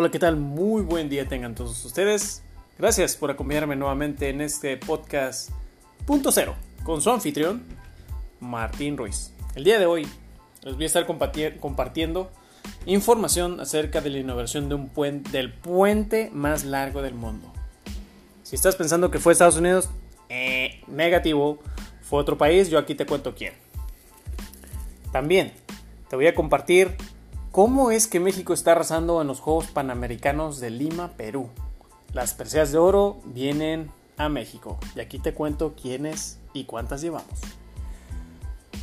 Hola, ¿qué tal? Muy buen día tengan todos ustedes. Gracias por acompañarme nuevamente en este podcast punto cero con su anfitrión, Martín Ruiz. El día de hoy les voy a estar compartiendo información acerca de la inauguración de un puente, del puente más largo del mundo. Si estás pensando que fue Estados Unidos, eh, negativo, fue otro país, yo aquí te cuento quién. También te voy a compartir cómo es que México está arrasando en los Juegos Panamericanos de Lima, Perú. Las preseas de oro vienen a México y aquí te cuento quiénes y cuántas llevamos.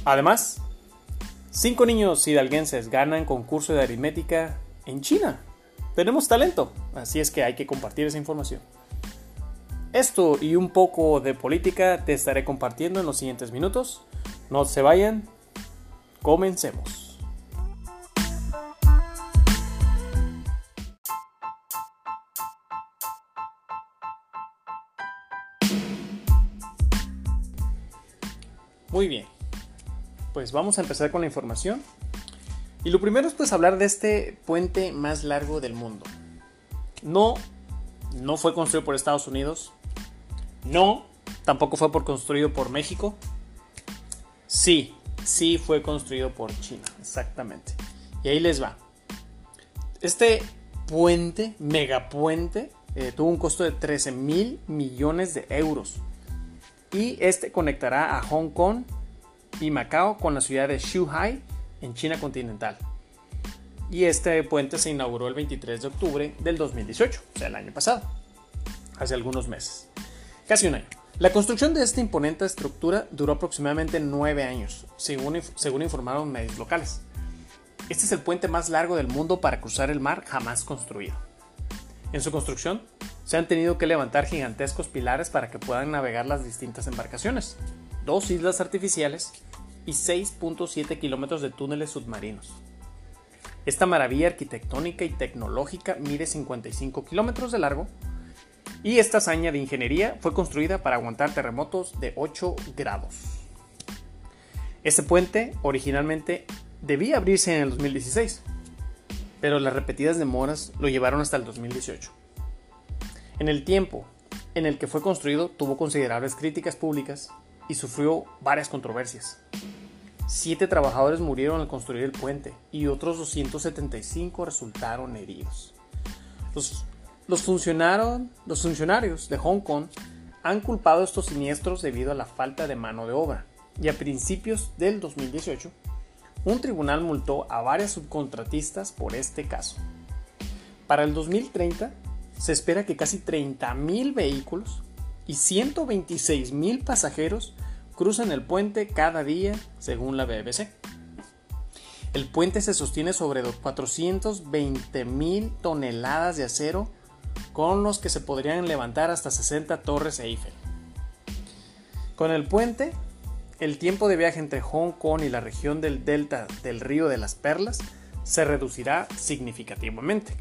Además, cinco niños hidalguenses ganan concurso de aritmética en China. Tenemos talento, así es que hay que compartir esa información. Esto y un poco de política te estaré compartiendo en los siguientes minutos. No se vayan, comencemos. Muy bien, pues vamos a empezar con la información. Y lo primero es pues hablar de este puente más largo del mundo. No, no fue construido por Estados Unidos, no, tampoco fue por construido por México. Sí, sí fue construido por China, exactamente. Y ahí les va. Este puente, megapuente, eh, tuvo un costo de 13 mil millones de euros. Y este conectará a Hong Kong y Macao con la ciudad de Shanghai en China continental. Y este puente se inauguró el 23 de octubre del 2018, o sea, el año pasado, hace algunos meses casi un año. La construcción de esta imponente estructura duró aproximadamente nueve años, según, según informaron medios locales. Este es el puente más largo del mundo para cruzar el mar jamás construido. En su construcción, se han tenido que levantar gigantescos pilares para que puedan navegar las distintas embarcaciones, dos islas artificiales y 6.7 kilómetros de túneles submarinos. Esta maravilla arquitectónica y tecnológica mide 55 kilómetros de largo y esta hazaña de ingeniería fue construida para aguantar terremotos de 8 grados. Este puente originalmente debía abrirse en el 2016, pero las repetidas demoras lo llevaron hasta el 2018. En el tiempo en el que fue construido tuvo considerables críticas públicas y sufrió varias controversias. Siete trabajadores murieron al construir el puente y otros 275 resultaron heridos. Los los, los funcionarios de Hong Kong han culpado estos siniestros debido a la falta de mano de obra y a principios del 2018 un tribunal multó a varias subcontratistas por este caso. Para el 2030 se espera que casi 30.000 vehículos y 126.000 pasajeros crucen el puente cada día según la BBC. El puente se sostiene sobre 420.000 toneladas de acero con los que se podrían levantar hasta 60 torres Eiffel. Con el puente, el tiempo de viaje entre Hong Kong y la región del delta del río de las Perlas se reducirá significativamente.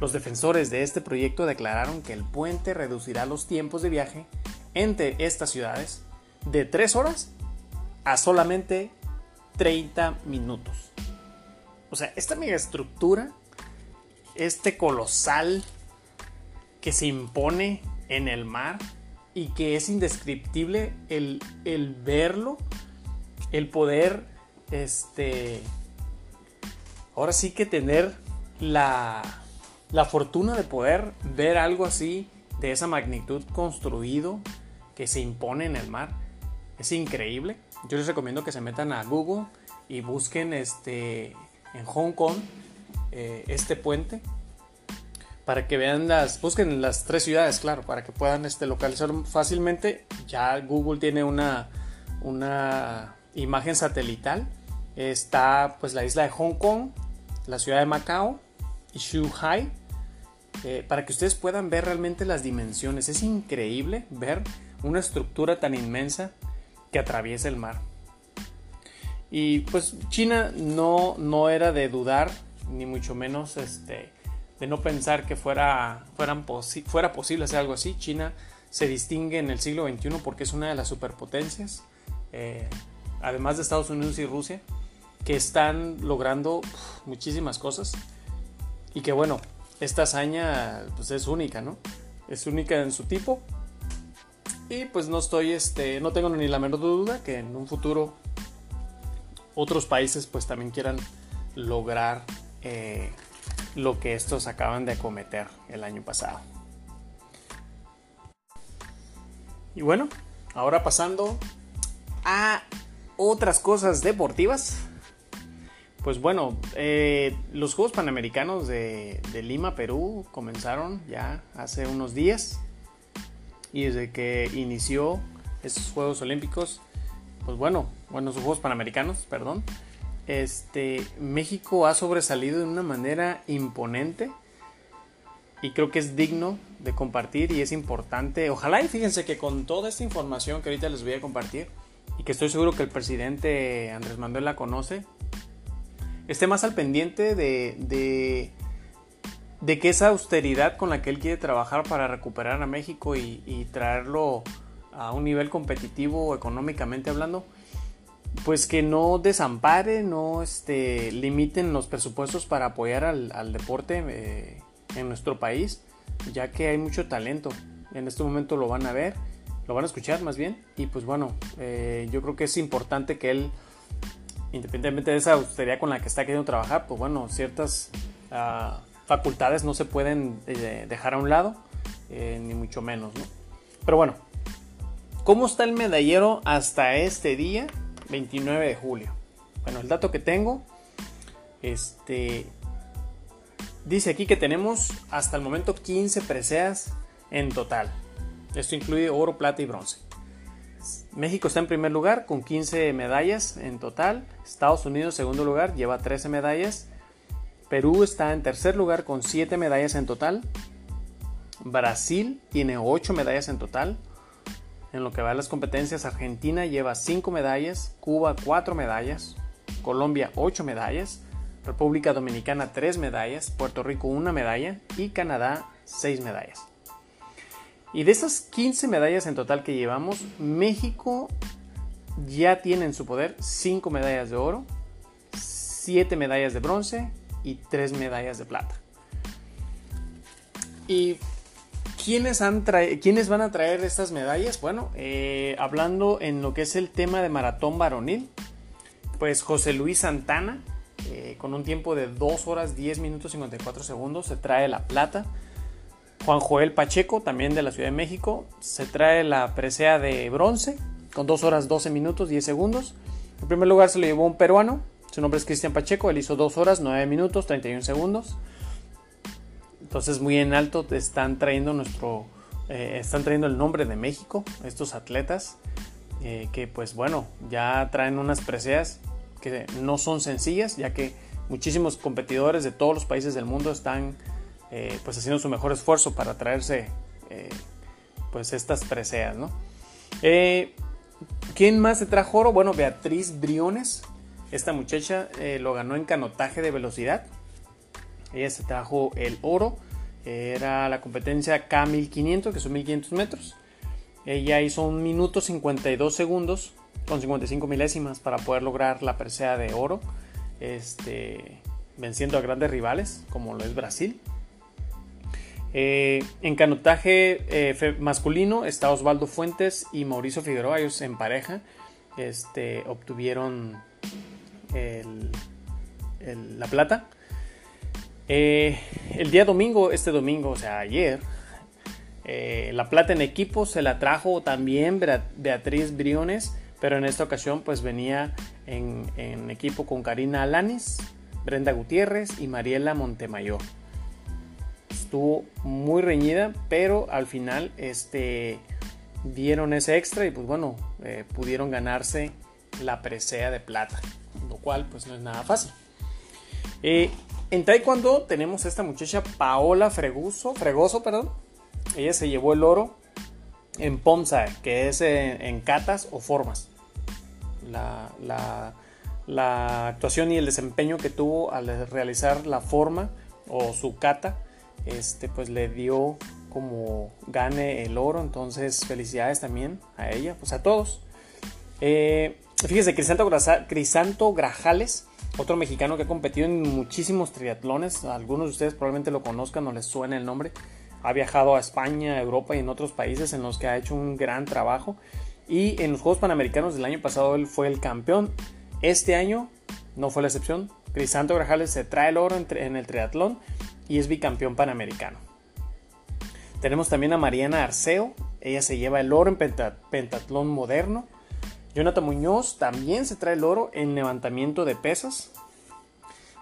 Los defensores de este proyecto declararon que el puente reducirá los tiempos de viaje entre estas ciudades de 3 horas a solamente 30 minutos. O sea, esta megaestructura, este colosal que se impone en el mar y que es indescriptible el, verlo, el poder, este, ahora sí que tener la, la fortuna de poder ver algo así de esa magnitud construido que se impone en el mar. Es increíble. Yo les recomiendo que se metan a Google y busquen este, en Hong Kong eh, este puente para que vean las, busquen las tres ciudades, claro, para que puedan este, localizar fácilmente. Ya Google tiene una, una imagen satelital. Está pues la isla de Hong Kong, la ciudad de Macao y Shanghai, eh, para que ustedes puedan ver realmente las dimensiones. Es increíble ver una estructura tan inmensa que atraviesa el mar. Y pues China no, no era de dudar, ni mucho menos este, de no pensar que fuera, fueran fuera posible hacer algo así. China se distingue en el siglo XXI porque es una de las superpotencias, eh, además de Estados Unidos y Rusia, que están logrando muchísimas cosas y que bueno, esta hazaña pues es única, ¿no? Es única en su tipo. Y pues no estoy, este, no tengo ni la menor duda que en un futuro otros países pues también quieran lograr eh, lo que estos acaban de acometer el año pasado. Y bueno, ahora pasando a otras cosas deportivas. Pues bueno, eh, los Juegos Panamericanos de, Lima, Perú, comenzaron ya hace unos días. Y desde que inició estos Juegos Olímpicos, pues bueno, bueno, sus Juegos Panamericanos, perdón, este, México ha sobresalido de una manera imponente y creo que es digno de compartir y es importante. Ojalá y fíjense que con toda esta información que ahorita les voy a compartir y que estoy seguro que el presidente Andrés Manuel la conoce, esté más al pendiente de, de, que esa austeridad con la que él quiere trabajar para recuperar a México y, y traerlo a un nivel competitivo económicamente hablando, pues que no desampare, no este, limiten los presupuestos para apoyar al, deporte. Eh, en nuestro país, ya que hay mucho talento. En este momento lo van a ver, lo van a escuchar más bien. Y pues bueno, eh, yo creo que es importante que él, independientemente de esa austeridad con la que está queriendo trabajar, pues bueno, ciertas ah, facultades no se pueden eh, dejar a un lado, ni mucho menos, ¿no? Pero bueno, ¿cómo está el medallero hasta este día, 29 de julio? Bueno, el dato que tengo, este, Dice aquí que tenemos hasta el momento 15 preseas en total. Esto incluye oro, plata y bronce. México está en primer lugar con 15 medallas en total. Estados Unidos segundo lugar lleva 13 medallas. Perú está en tercer lugar con 7 medallas en total. Brasil tiene 8 medallas en total. En lo que va a las competencias, Argentina lleva 5 medallas, Cuba 4 medallas, Colombia 8 medallas, República Dominicana 3 medallas, Puerto Rico 1 medalla y Canadá 6 medallas. Y de esas 15 medallas en total que llevamos, México ya tiene en su poder 5 medallas de oro, 7 medallas de bronce y 3 medallas de plata. ¿Y quiénes, han ¿quiénes van a traer estas medallas? Bueno, eh, hablando en lo que es el tema de maratón varonil, pues José Luis Santana eh, con un tiempo de 2 horas 10 minutos 54 segundos se trae la plata. Juan Joel Pacheco, también de la Ciudad de México, se trae la presea de bronce con 2 horas 12 minutos 10 segundos. En primer lugar se lo llevó un peruano, su nombre es Cristian Pacheco, él hizo 2 horas 9 minutos 31 segundos. Entonces muy en alto están trayendo nuestro, eh, están trayendo el nombre de México estos atletas eh, que pues bueno ya traen unas preseas que no son sencillas, ya que muchísimos competidores de todos los países del mundo están eh, pues haciendo su mejor esfuerzo para traerse pues estas preseas, ¿no? ¿Quién más se trajo oro? Bueno, Beatriz Briones. Esta muchacha lo ganó en canotaje de velocidad. Ella se trajo el oro. Era la competencia K1500, que son 1500 metros. Ella hizo un minuto 52 segundos con 55 milésimas para poder lograr la presea de oro, este, venciendo a grandes rivales como lo es Brasil. Eh, en canotaje eh, masculino está Osvaldo Fuentes y Mauricio Figueroa, ellos en pareja este, obtuvieron la plata. Eh, el día domingo, este domingo, o sea, ayer, la plata en equipo se la trajo también Beatriz Briones pero en esta ocasión pues venía en, equipo con Karina Alanis, Brenda Gutiérrez y Mariela Montemayor. Estuvo muy reñida, pero al final este, dieron ese extra y pues bueno, eh, pudieron ganarse la presea de plata, lo cual pues no es nada fácil. Eh, en Taekwondo tenemos a esta muchacha Paola Fregoso, Fregoso, perdón. Ella se llevó el oro en Pomsa, que es en, catas o formas. La, actuación y el desempeño que tuvo al realizar la forma o su cata, este, pues le dio como gane el oro. Entonces, felicidades también a ella, pues a todos. Eh, fíjese, Crisanto, Crisanto Grajales otro mexicano que ha competido en muchísimos triatlones. Algunos de ustedes probablemente lo conozcan o les suene el nombre. Ha viajado a España, Europa y en otros países en los que ha hecho un gran trabajo. Y en los Juegos Panamericanos del año pasado él fue el campeón. Este año no fue la excepción. Crisanto Grajales se trae el oro en el triatlón y es bicampeón panamericano. Tenemos también a Mariana Arceo. Ella se lleva el oro en pentatlón moderno. Jonathan Muñoz también se trae el oro en levantamiento de pesas.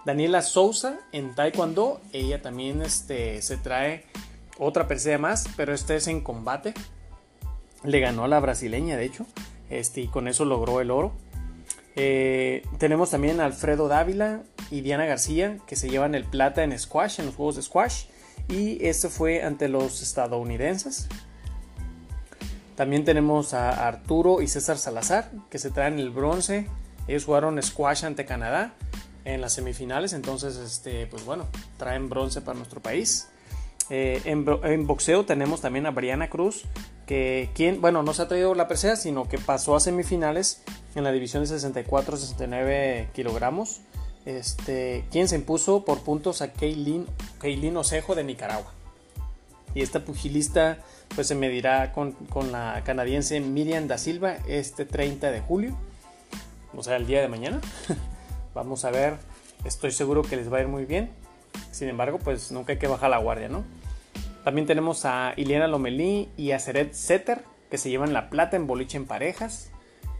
Daniela Souza en taekwondo. Ella también este, se trae otra persea más, pero esta es en combate. Le ganó a la brasileña, de hecho. Este, y con eso logró el oro. Eh, tenemos también a Alfredo Dávila y Diana García que se llevan el plata en squash, en los juegos de squash. Y este fue ante los estadounidenses. También tenemos a Arturo y César Salazar que se traen el bronce. Ellos jugaron squash ante Canadá en las semifinales. Entonces, este, pues bueno, traen bronce para nuestro país. Eh, en, boxeo tenemos también a Briana Cruz, que quien, bueno, no se ha traído la presea, sino que pasó a semifinales en la división de 64-69 kilogramos. Este, quien se impuso por puntos a Kaylin, Osejo de Nicaragua. Y esta pugilista pues se medirá con, con, la canadiense Miriam da Silva este 30 de julio, o sea, el día de mañana. Vamos a ver, estoy seguro que les va a ir muy bien. Sin embargo, pues nunca hay que bajar la guardia, ¿no? También tenemos a Iliana Lomelí y a Seret Setter, que se llevan la plata en boliche en parejas.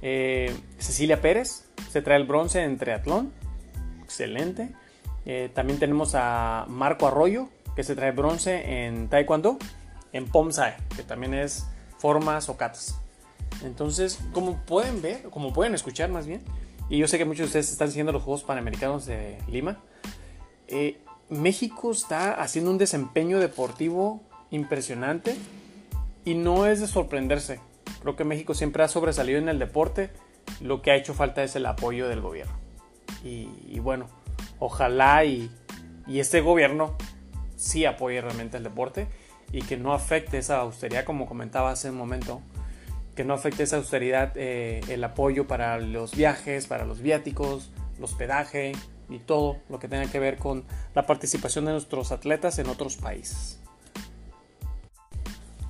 Eh, Cecilia Pérez se trae el bronce en triatlón. Excelente. Eh, también tenemos a Marco Arroyo, que se trae bronce en taekwondo, en Pomsae, que también es formas o katas. Entonces, como pueden ver, como pueden escuchar más bien, y yo sé que muchos de ustedes están siguiendo los Juegos Panamericanos de Lima, eh, México está haciendo un desempeño deportivo impresionante y no es de sorprenderse. Creo que México siempre ha sobresalido en el deporte. Lo que ha hecho falta es el apoyo del gobierno. Y, bueno, ojalá y, este gobierno sí apoye realmente el deporte y que no afecte esa austeridad, como comentaba hace un momento, que no afecte esa austeridad eh, el apoyo para los viajes, para los viáticos, el hospedaje, y todo lo que tenga que ver con la participación de nuestros atletas en otros países.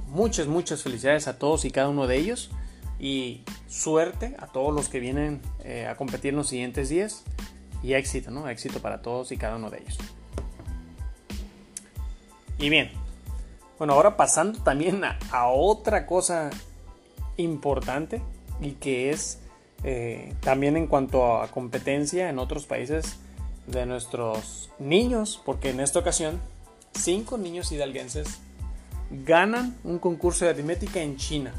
Muchas, muchas felicidades a todos y cada uno de ellos y suerte a todos los que vienen eh, a competir en los siguientes días y éxito, ¿no? Éxito para todos y cada uno de ellos. Y bien, bueno, ahora pasando también a otra cosa importante y que es eh, también en cuanto a competencia en otros países de nuestros niños, porque en esta ocasión cinco niños hidalguenses ganan un concurso de aritmética en China.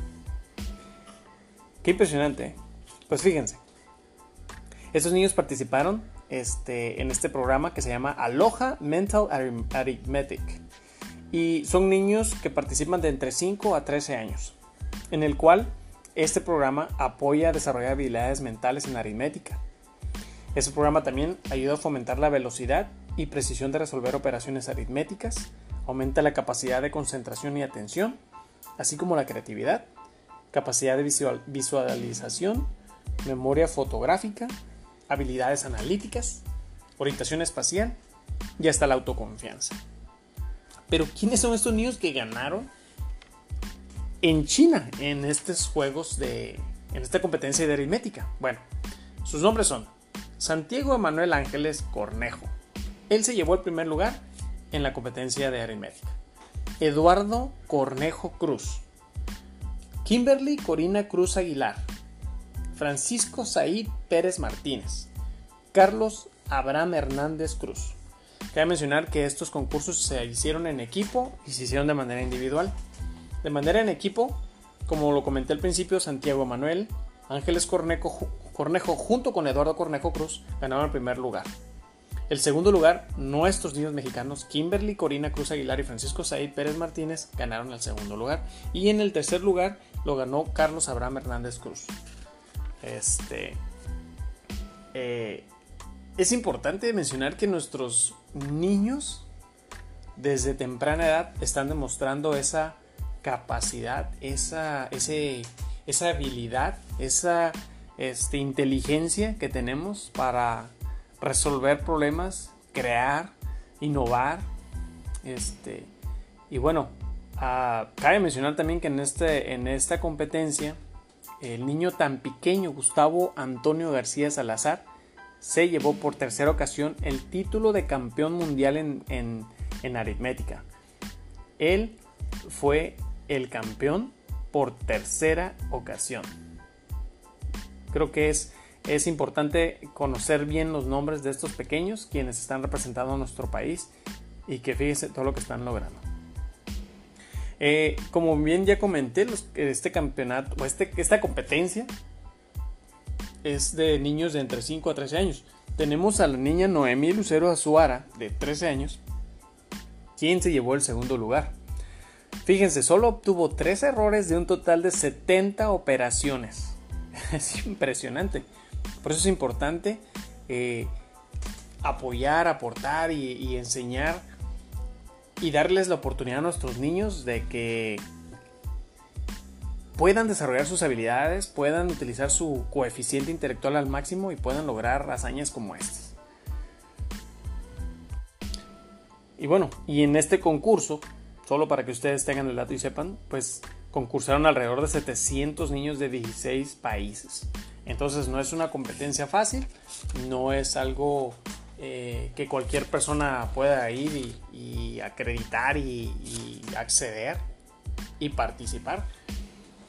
Qué impresionante. ¿eh? Pues fíjense, estos niños participaron este, en este programa que se llama Aloha Mental Arithmetic. Y son niños que participan de entre 5 a 13 años, en el cual este programa apoya a desarrollar habilidades mentales en aritmética. Este programa también ayuda a fomentar la velocidad y precisión de resolver operaciones aritméticas, aumenta la capacidad de concentración y atención, así como la creatividad, capacidad de visualización, memoria fotográfica, habilidades analíticas, orientación espacial y hasta la autoconfianza. Pero ¿quiénes son estos niños que ganaron en China en estos juegos de en esta competencia de aritmética? Bueno, sus nombres son Santiago Emanuel Ángeles Cornejo. Él se llevó el primer lugar en la competencia de aritmética. Eduardo Cornejo Cruz. Kimberly Corina Cruz Aguilar. Francisco Said Pérez Martínez. Carlos Abraham Hernández Cruz. Cabe mencionar que estos concursos se hicieron en equipo y se hicieron de manera individual. De manera en equipo, como lo comenté al principio, Santiago Manuel, Ángeles Cornejo, Cornejo junto con Eduardo Cornejo Cruz ganaron el primer lugar. El segundo lugar, nuestros niños mexicanos, Kimberly Corina Cruz Aguilar y Francisco Said Pérez Martínez, ganaron el segundo lugar. Y en el tercer lugar lo ganó Carlos Abraham Hernández Cruz. Este. Eh, es importante mencionar que nuestros niños, desde temprana edad, están demostrando esa capacidad, esa, ese, esa habilidad, esa este, inteligencia que tenemos para resolver problemas, crear, innovar. Este, y bueno, ah, cabe mencionar también que en, este, en esta competencia, el niño tan pequeño Gustavo Antonio García Salazar se llevó por tercera ocasión el título de campeón mundial en, en aritmética. Él fue el campeón por tercera ocasión. Creo que es, es importante conocer bien los nombres de estos pequeños, quienes están representando a nuestro país y que fíjense todo lo que están logrando. Eh, como bien ya comenté, este campeonato, o este, esta competencia es de niños de entre 5 a 13 años. Tenemos a la niña Noemí Lucero Azuara, de 13 años, quien se llevó el segundo lugar. Fíjense, solo obtuvo 3 errores de un total de 70 operaciones. Es impresionante. Por eso es importante eh, apoyar, aportar y, enseñar y darles la oportunidad a nuestros niños de que puedan desarrollar sus habilidades, puedan utilizar su coeficiente intelectual al máximo y puedan lograr hazañas como estas. Y bueno, y en este concurso, solo para que ustedes tengan el dato y sepan, pues concursaron alrededor de 700 niños de 16 países. Entonces no es una competencia fácil, no es algo eh, que cualquier persona pueda ir y, acreditar y, acceder y participar.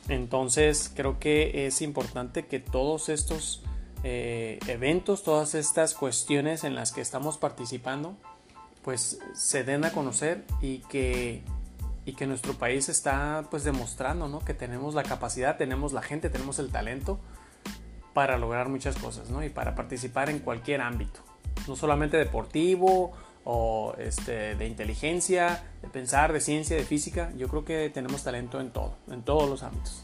Entonces creo que es importante que todos estos eh, eventos, todas estas cuestiones en las que estamos participando, pues se den a conocer y que y que nuestro país está pues demostrando ¿no? que tenemos la capacidad, tenemos la gente, tenemos el talento para lograr muchas cosas ¿no? y para participar en cualquier ámbito, no solamente deportivo o este, de inteligencia, de pensar, de ciencia, de física, yo creo que tenemos talento en todo, en todos los ámbitos.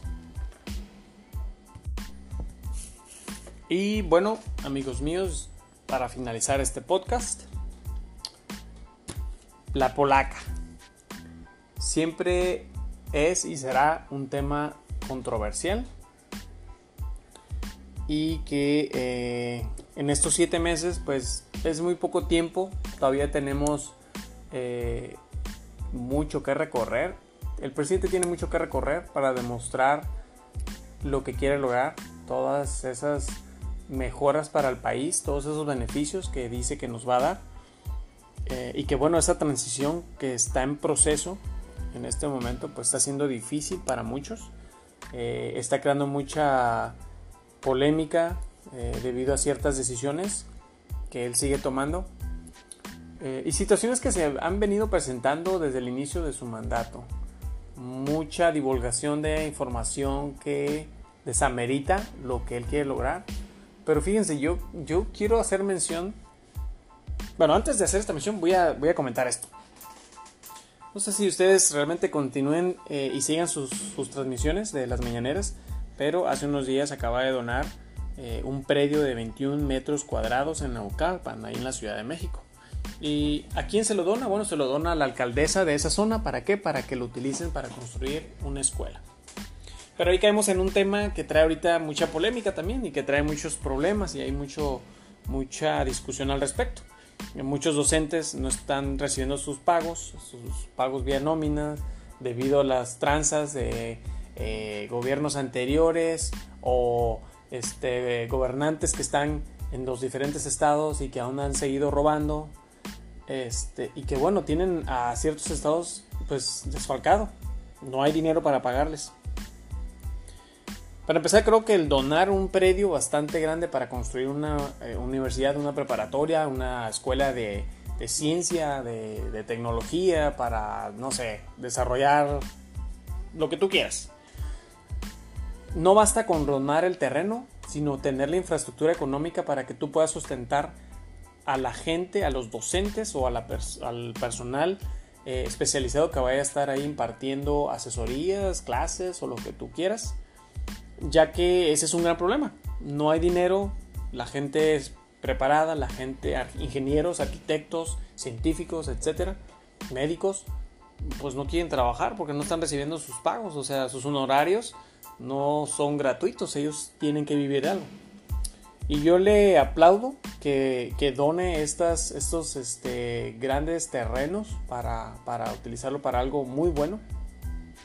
Y bueno, amigos míos, para finalizar este podcast, la polaca siempre es y será un tema controversial y que eh, en estos siete meses pues es muy poco tiempo, todavía tenemos eh, mucho que recorrer. El presidente tiene mucho que recorrer para demostrar lo que quiere lograr, todas esas mejoras para el país, todos esos beneficios que dice que nos va a dar. Eh, y que bueno, esa transición que está en proceso en este momento pues está siendo difícil para muchos. Eh, está creando mucha polémica eh, debido a ciertas decisiones que él sigue tomando eh, y situaciones que se han venido presentando desde el inicio de su mandato. Mucha divulgación de información que desamerita lo que él quiere lograr. Pero fíjense, yo, yo quiero hacer mención. Bueno, antes de hacer esta mención voy a, voy a comentar esto. No sé si ustedes realmente continúen eh, y sigan sus, transmisiones de las mañaneras, pero hace unos días acaba de donar eh, un predio de 21 metros cuadrados en Naucalpan, ahí en la Ciudad de México. ¿Y a quién se lo dona? Bueno, se lo dona a la alcaldesa de esa zona. ¿Para qué? Para que lo utilicen para construir una escuela. Pero ahí caemos en un tema que trae ahorita mucha polémica también y que trae muchos problemas y hay mucho, mucha discusión al respecto. Muchos docentes no están recibiendo sus pagos, sus pagos vía nómina, debido a las tranzas de eh, gobiernos anteriores o este, gobernantes que están en los diferentes estados y que aún han seguido robando. Este, y que bueno, tienen a ciertos estados pues desfalcado. No hay dinero para pagarles. Para empezar, creo que el donar un predio bastante grande para construir una eh, universidad, una preparatoria, una escuela de, ciencia, de, tecnología, para, no sé, desarrollar lo que tú quieras. No basta con donar el terreno, sino tener la infraestructura económica para que tú puedas sustentar a la gente, a los docentes o al personal eh, especializado que vaya a estar ahí impartiendo asesorías, clases o lo que tú quieras ya que ese es un gran problema. No hay dinero, la gente es preparada, la gente, ingenieros, arquitectos, científicos, etcétera, médicos, pues no quieren trabajar porque no están recibiendo sus pagos, o sea, sus honorarios no son gratuitos, ellos tienen que vivir algo. Y yo le aplaudo que, que done estas, estos este, grandes terrenos para, para utilizarlo para algo muy bueno.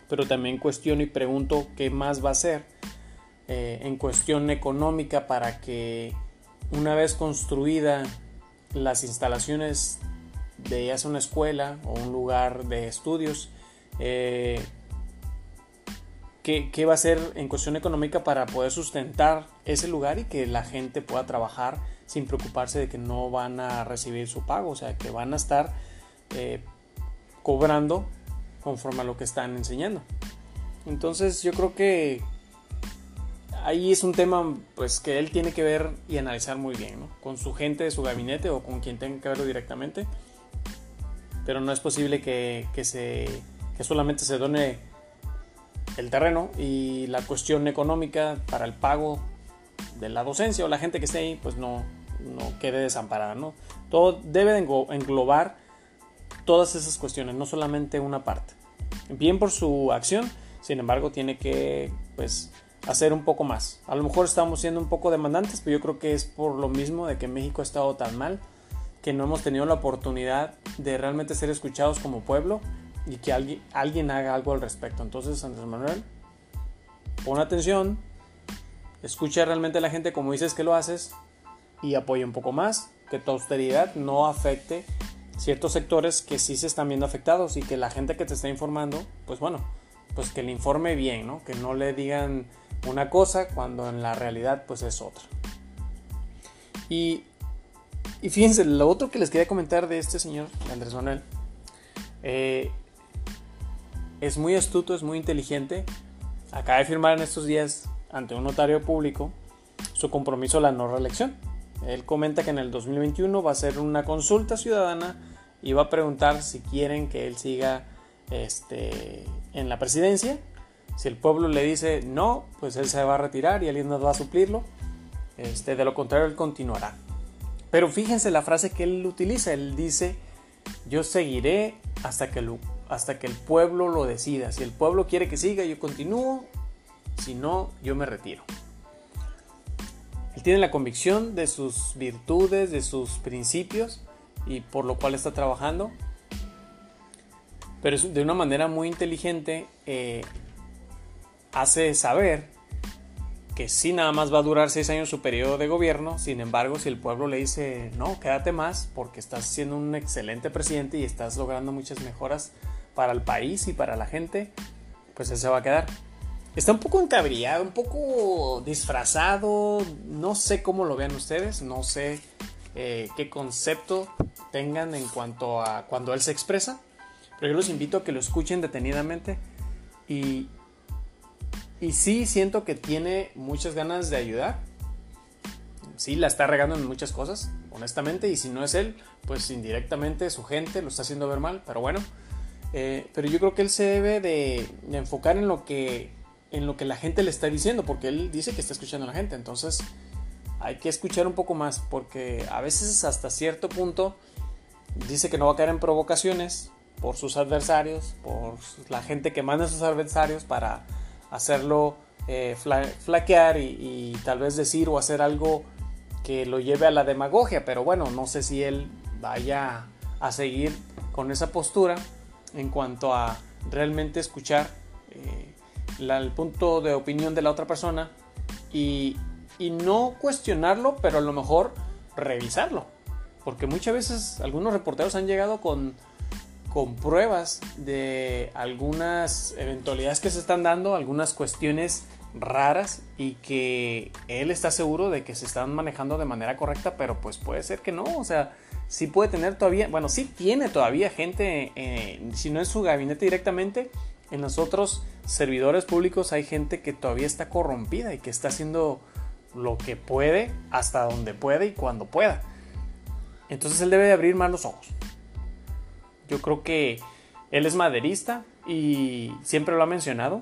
Pero también cuestiono y pregunto qué más va a hacer eh, en cuestión económica para que una vez construida las instalaciones de ya sea una escuela o un lugar de estudios, eh, ¿qué, va a hacer en cuestión económica para poder sustentar ese lugar y que la gente pueda trabajar sin preocuparse de que no van a recibir su pago, o sea, que van a estar eh, cobrando conforme a lo que están enseñando. Entonces yo creo que ahí es un tema pues que él tiene que ver y analizar muy bien, ¿no? Con su gente de su gabinete o con quien tenga que verlo directamente. Pero no es posible que, que se, que solamente se done el terreno y la cuestión económica para el pago de la docencia o la gente que esté ahí pues no, no quede desamparada, ¿no? Todo debe englobar todas esas cuestiones, no solamente una parte. Bien por su acción, sin embargo tiene que pues hacer un poco más. A lo mejor estamos siendo un poco demandantes, pero yo creo que es por lo mismo de que México ha estado tan mal que no hemos tenido la oportunidad de realmente ser escuchados como pueblo y que alguien, alguien haga algo al respecto. Entonces, Andrés Manuel, pon atención, escucha realmente a la gente como dices que lo haces y apoya un poco más, que tu austeridad no afecte ciertos sectores que sí se están viendo afectados y que la gente que te está informando, pues bueno, pues que le informe bien, ¿no? Que no le digan una cosa cuando en la realidad pues es otra. Y, y fíjense, lo otro que les quería comentar de este señor, Andrés Manuel, eh, es muy astuto, es muy inteligente. Acaba de firmar en estos días ante un notario público su compromiso a la no reelección. Él comenta que en el 2021 va a hacer una consulta ciudadana y va a preguntar si quieren que él siga este, en la presidencia si el pueblo le dice no, pues él se va a retirar y alguien nos va a suplirlo. Este, de lo contrario, él continuará. Pero fíjense la frase que él utiliza. Él dice, yo seguiré hasta que, hasta que el pueblo lo decida. Si el pueblo quiere que siga, yo continúo. Si no, yo me retiro. Él tiene la convicción de sus virtudes, de sus principios y por lo cual está trabajando. Pero de una manera muy inteligente eh, hace saber que sí nada más va a durar seis años su periodo de gobierno, sin embargo si el pueblo le dice no, quédate más porque estás siendo un excelente presidente y estás logrando muchas mejoras para el país y para la gente, pues él se va a quedar. Está un poco encabrillado, un poco disfrazado, no sé cómo lo vean ustedes, no sé eh, qué concepto tengan en cuanto a cuando él se expresa, pero yo los invito a que lo escuchen detenidamente y, y sí siento que tiene muchas ganas de ayudar. Sí, la está regando en muchas cosas, honestamente. Y si no es él, pues indirectamente su gente lo está haciendo ver mal. Pero bueno, eh, pero yo creo que él se debe de, enfocar en lo, que, en lo que la gente le está diciendo, porque él dice que está escuchando a la gente. Entonces hay que escuchar un poco más, porque a veces hasta cierto punto dice que no va a caer en provocaciones por sus adversarios, por la gente que manda a sus adversarios para hacerlo eh, flaquear y, tal vez decir o hacer algo que lo lleve a la demagogia, pero bueno, no sé si él vaya a seguir con esa postura en cuanto a realmente escuchar eh, el punto de opinión de la otra persona y, y no cuestionarlo, pero a lo mejor revisarlo. Porque muchas veces algunos reporteros han llegado con con pruebas de algunas eventualidades que se están dando, algunas cuestiones raras y que él está seguro de que se están manejando de manera correcta, pero pues puede ser que no, o sea, sí puede tener todavía, bueno, sí tiene todavía gente, eh, si no en su gabinete directamente, en los otros servidores públicos hay gente que todavía está corrompida y que está haciendo lo que puede, hasta donde puede y cuando pueda. Entonces él debe de abrir más los ojos. Yo creo que él es maderista y siempre lo ha mencionado.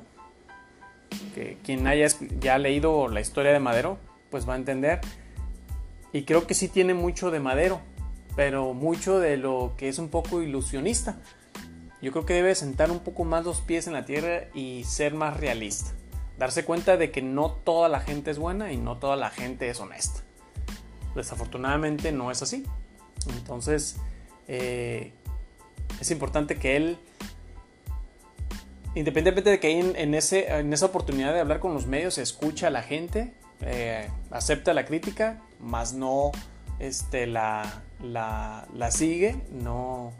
Que quien haya ya leído la historia de Madero, pues va a entender. Y creo que sí tiene mucho de Madero, pero mucho de lo que es un poco ilusionista. Yo creo que debe sentar un poco más los pies en la tierra y ser más realista. Darse cuenta de que no toda la gente es buena y no toda la gente es honesta. Desafortunadamente no es así. Entonces, eh, es importante que él, independientemente de que en, esa oportunidad de hablar con los medios, escucha a la gente, eh, acepta la crítica, más no este, la, sigue, no,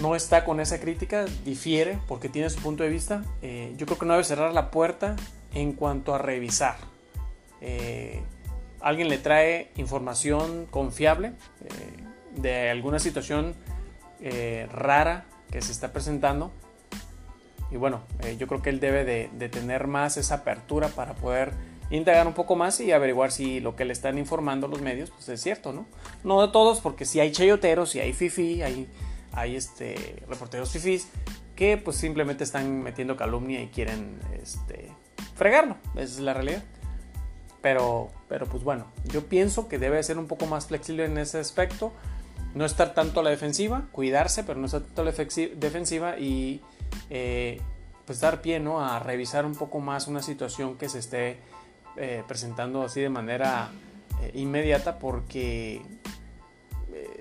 no está con esa crítica, difiere porque tiene su punto de vista. Eh, yo creo que no debe cerrar la puerta en cuanto a revisar. Eh, alguien le trae información confiable de alguna situación rara que se está presentando. Y bueno, yo creo que él debe de, de tener más esa apertura para poder indagar un poco más y averiguar si lo que le están informando los medios pues es cierto, ¿no? No de todos, porque si hay chayoteros, si hay fifi, hay, hay este, reporteros fifis que pues simplemente están metiendo calumnia y quieren este, fregarlo, esa es la realidad. Pero, pero pues bueno, yo pienso que debe ser un poco más flexible en ese aspecto, no estar tanto a la defensiva, cuidarse, pero no estar tanto a la defensiva y eh, pues dar pie ¿no? a revisar un poco más una situación que se esté eh, presentando así de manera eh, inmediata porque eh,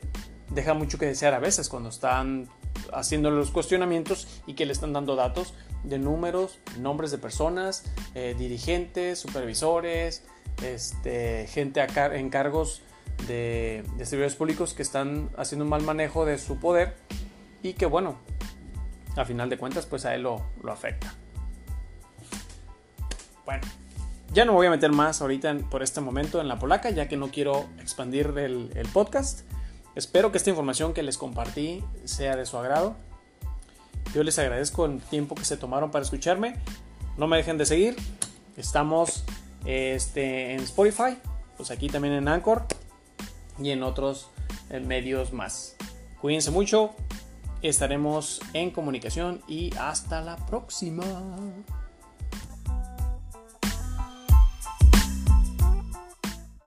deja mucho que desear a veces cuando están haciendo los cuestionamientos y que le están dando datos de números, nombres de personas, dirigentes, supervisores, este, gente en cargos de, de servidores públicos que están haciendo un mal manejo de su poder y que bueno, a final de cuentas pues a él lo, lo afecta. Bueno, ya no me voy a meter más ahorita por este momento en la polaca, ya que no quiero expandir el, el podcast. Espero que esta información que les compartí sea de su agrado. Yo les agradezco el tiempo que se tomaron para escucharme. No me dejen de seguir. Estamos este, en Spotify, pues aquí también en Anchor y en otros eh, medios más. Cuídense mucho, estaremos en comunicación y hasta la próxima.